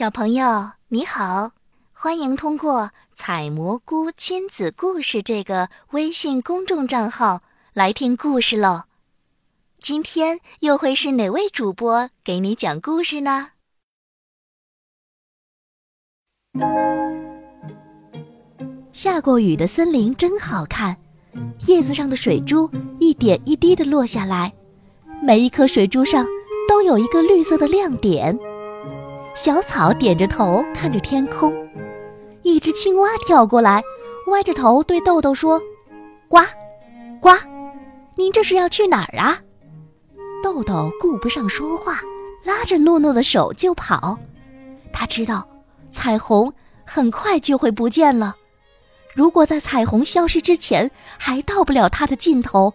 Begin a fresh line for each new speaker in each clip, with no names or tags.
小朋友你好，欢迎通过“采蘑菇亲子故事”这个微信公众账号来听故事喽。今天又会是哪位主播给你讲故事呢？下过雨的森林真好看，叶子上的水珠一点一滴的落下来，每一颗水珠上都有一个绿色的亮点。小草点着头看着天空，一只青蛙跳过来，歪着头对豆豆说：“呱，呱，您这是要去哪儿啊？”豆豆顾不上说话，拉着诺诺的手就跑。他知道，彩虹很快就会不见了。如果在彩虹消失之前还到不了它的尽头，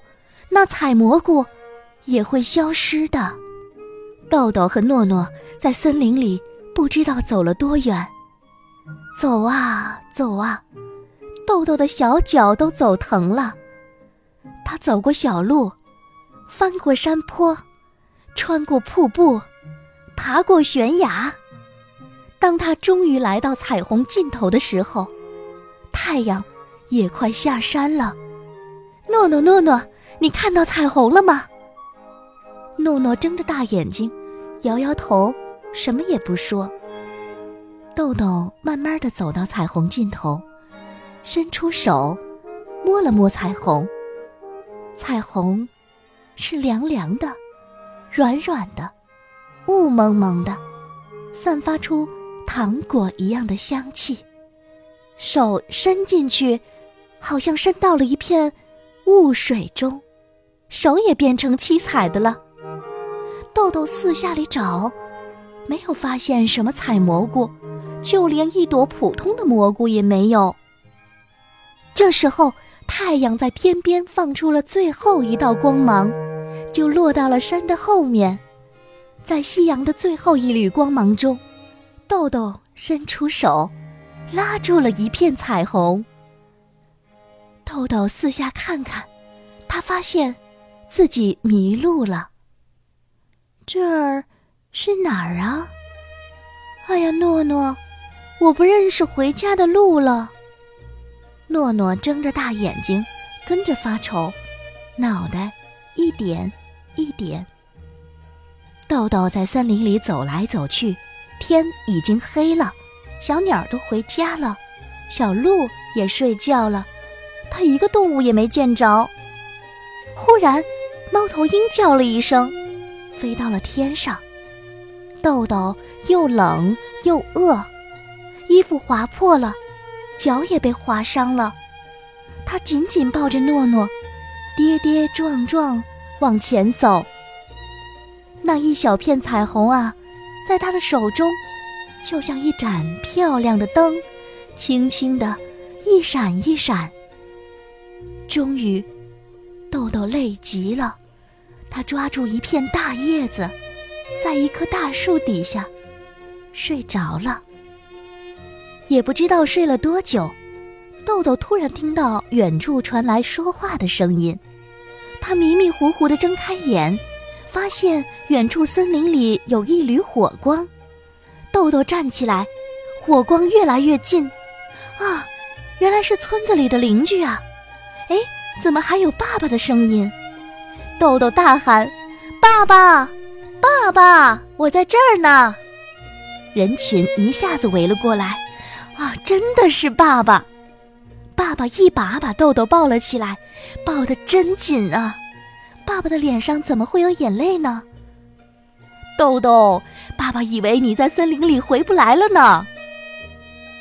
那采蘑菇也会消失的。豆豆和诺诺在森林里不知道走了多远，走啊走啊，豆豆的小脚都走疼了。他走过小路，翻过山坡，穿过瀑布，爬过悬崖。当他终于来到彩虹尽头的时候，太阳也快下山了。诺诺，诺诺，你看到彩虹了吗？诺诺睁着大眼睛，摇摇头，什么也不说。豆豆慢慢的走到彩虹尽头，伸出手，摸了摸彩虹。彩虹是凉凉的，软软的，雾蒙蒙的，散发出糖果一样的香气。手伸进去，好像伸到了一片雾水中，手也变成七彩的了。豆豆四下里找，没有发现什么采蘑菇，就连一朵普通的蘑菇也没有。这时候，太阳在天边放出了最后一道光芒，就落到了山的后面。在夕阳的最后一缕光芒中，豆豆伸出手，拉住了一片彩虹。豆豆四下看看，他发现自己迷路了。这儿是哪儿啊？哎呀，诺诺，我不认识回家的路了。诺诺睁着大眼睛，跟着发愁，脑袋一点一点。豆豆在森林里走来走去，天已经黑了，小鸟都回家了，小鹿也睡觉了，它一个动物也没见着。忽然，猫头鹰叫了一声。飞到了天上，豆豆又冷又饿，衣服划破了，脚也被划伤了。他紧紧抱着诺诺，跌跌撞撞往前走。那一小片彩虹啊，在他的手中，就像一盏漂亮的灯，轻轻的一闪一闪。终于，豆豆累极了。他抓住一片大叶子，在一棵大树底下睡着了。也不知道睡了多久，豆豆突然听到远处传来说话的声音。他迷迷糊糊地睁开眼，发现远处森林里有一缕火光。豆豆站起来，火光越来越近。啊，原来是村子里的邻居啊！哎，怎么还有爸爸的声音？豆豆大喊：“爸爸，爸爸，我在这儿呢！”人群一下子围了过来。啊，真的是爸爸！爸爸一把把豆豆抱了起来，抱得真紧啊！爸爸的脸上怎么会有眼泪呢？豆豆，爸爸以为你在森林里回不来了呢。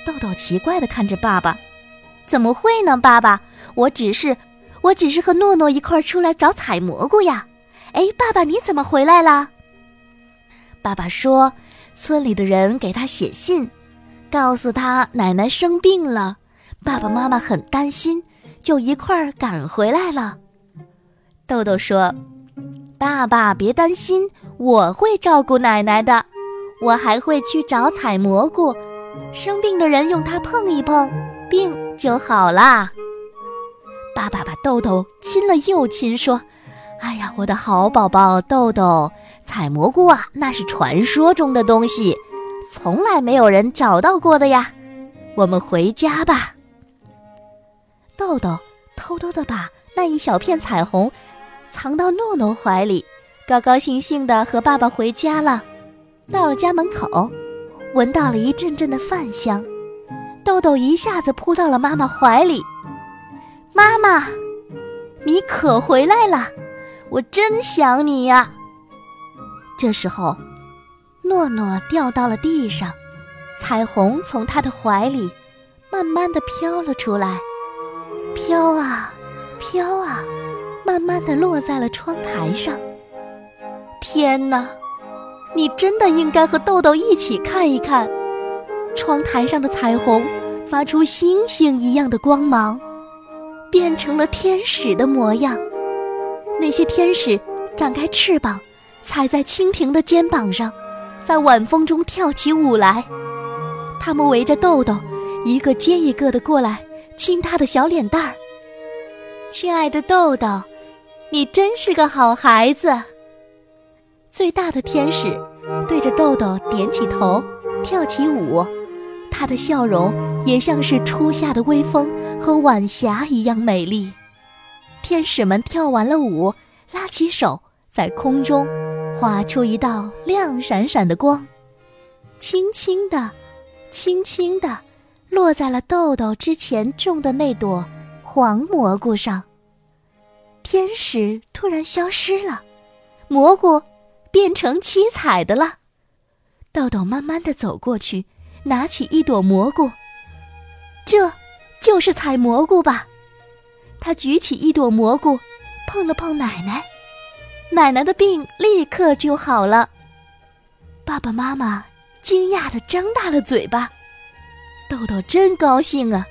豆豆奇怪地看着爸爸：“怎么会呢，爸爸？我只是……”我只是和诺诺一块儿出来找采蘑菇呀。哎，爸爸，你怎么回来了？爸爸说，村里的人给他写信，告诉他奶奶生病了，爸爸妈妈很担心，就一块儿赶回来了。豆豆说：“爸爸别担心，我会照顾奶奶的，我还会去找采蘑菇，生病的人用它碰一碰，病就好啦。”爸爸把豆豆亲了又亲，说：“哎呀，我的好宝宝豆豆，采蘑菇啊，那是传说中的东西，从来没有人找到过的呀。我们回家吧。豆豆偷偷的把那一小片彩虹藏到诺诺怀里，高高兴兴的和爸爸回家了。到了家门口，闻到了一阵阵的饭香，豆豆一下子扑到了妈妈怀里。妈妈，你可回来了，我真想你呀。这时候，诺诺掉到了地上，彩虹从他的怀里慢慢的飘了出来，飘啊飘啊，慢慢的落在了窗台上。天哪，你真的应该和豆豆一起看一看，窗台上的彩虹发出星星一样的光芒，变成了天使的模样。那些天使展开翅膀。踩在蜻蜓的肩膀上，在晚风中跳起舞来。他们围着豆豆，一个接一个的过来亲他的小脸蛋儿。亲爱的豆豆，你真是个好孩子。最大的天使对着豆豆点起头，跳起舞。他的笑容也像是初夏的微风和晚霞一样美丽。天使们跳完了舞，拉起手，在空中。画出一道亮闪闪的光，轻轻的、轻轻的落在了豆豆之前种的那朵黄蘑菇上。天使突然消失了，蘑菇变成七彩的了。豆豆慢慢的走过去，拿起一朵蘑菇，这就是采蘑菇吧？他举起一朵蘑菇，碰了碰奶奶。奶奶的病立刻就好了，爸爸妈妈惊讶的张大了嘴巴，豆豆真高兴啊！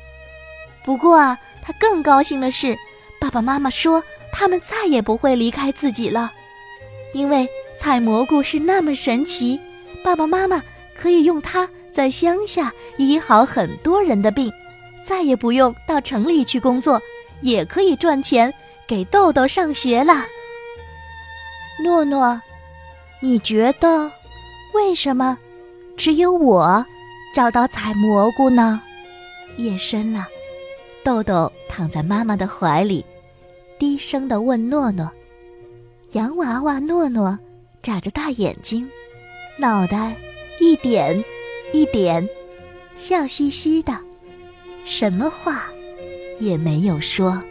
不过啊，他更高兴的是，爸爸妈妈说他们再也不会离开自己了，因为采蘑菇是那么神奇，爸爸妈妈可以用它在乡下医好很多人的病，再也不用到城里去工作，也可以赚钱给豆豆上学了。诺诺，你觉得为什么只有我找到采蘑菇呢？夜深了，豆豆躺在妈妈的怀里，低声的问诺诺。洋娃娃诺诺眨着大眼睛，脑袋一点一点，笑嘻嘻的，什么话也没有说。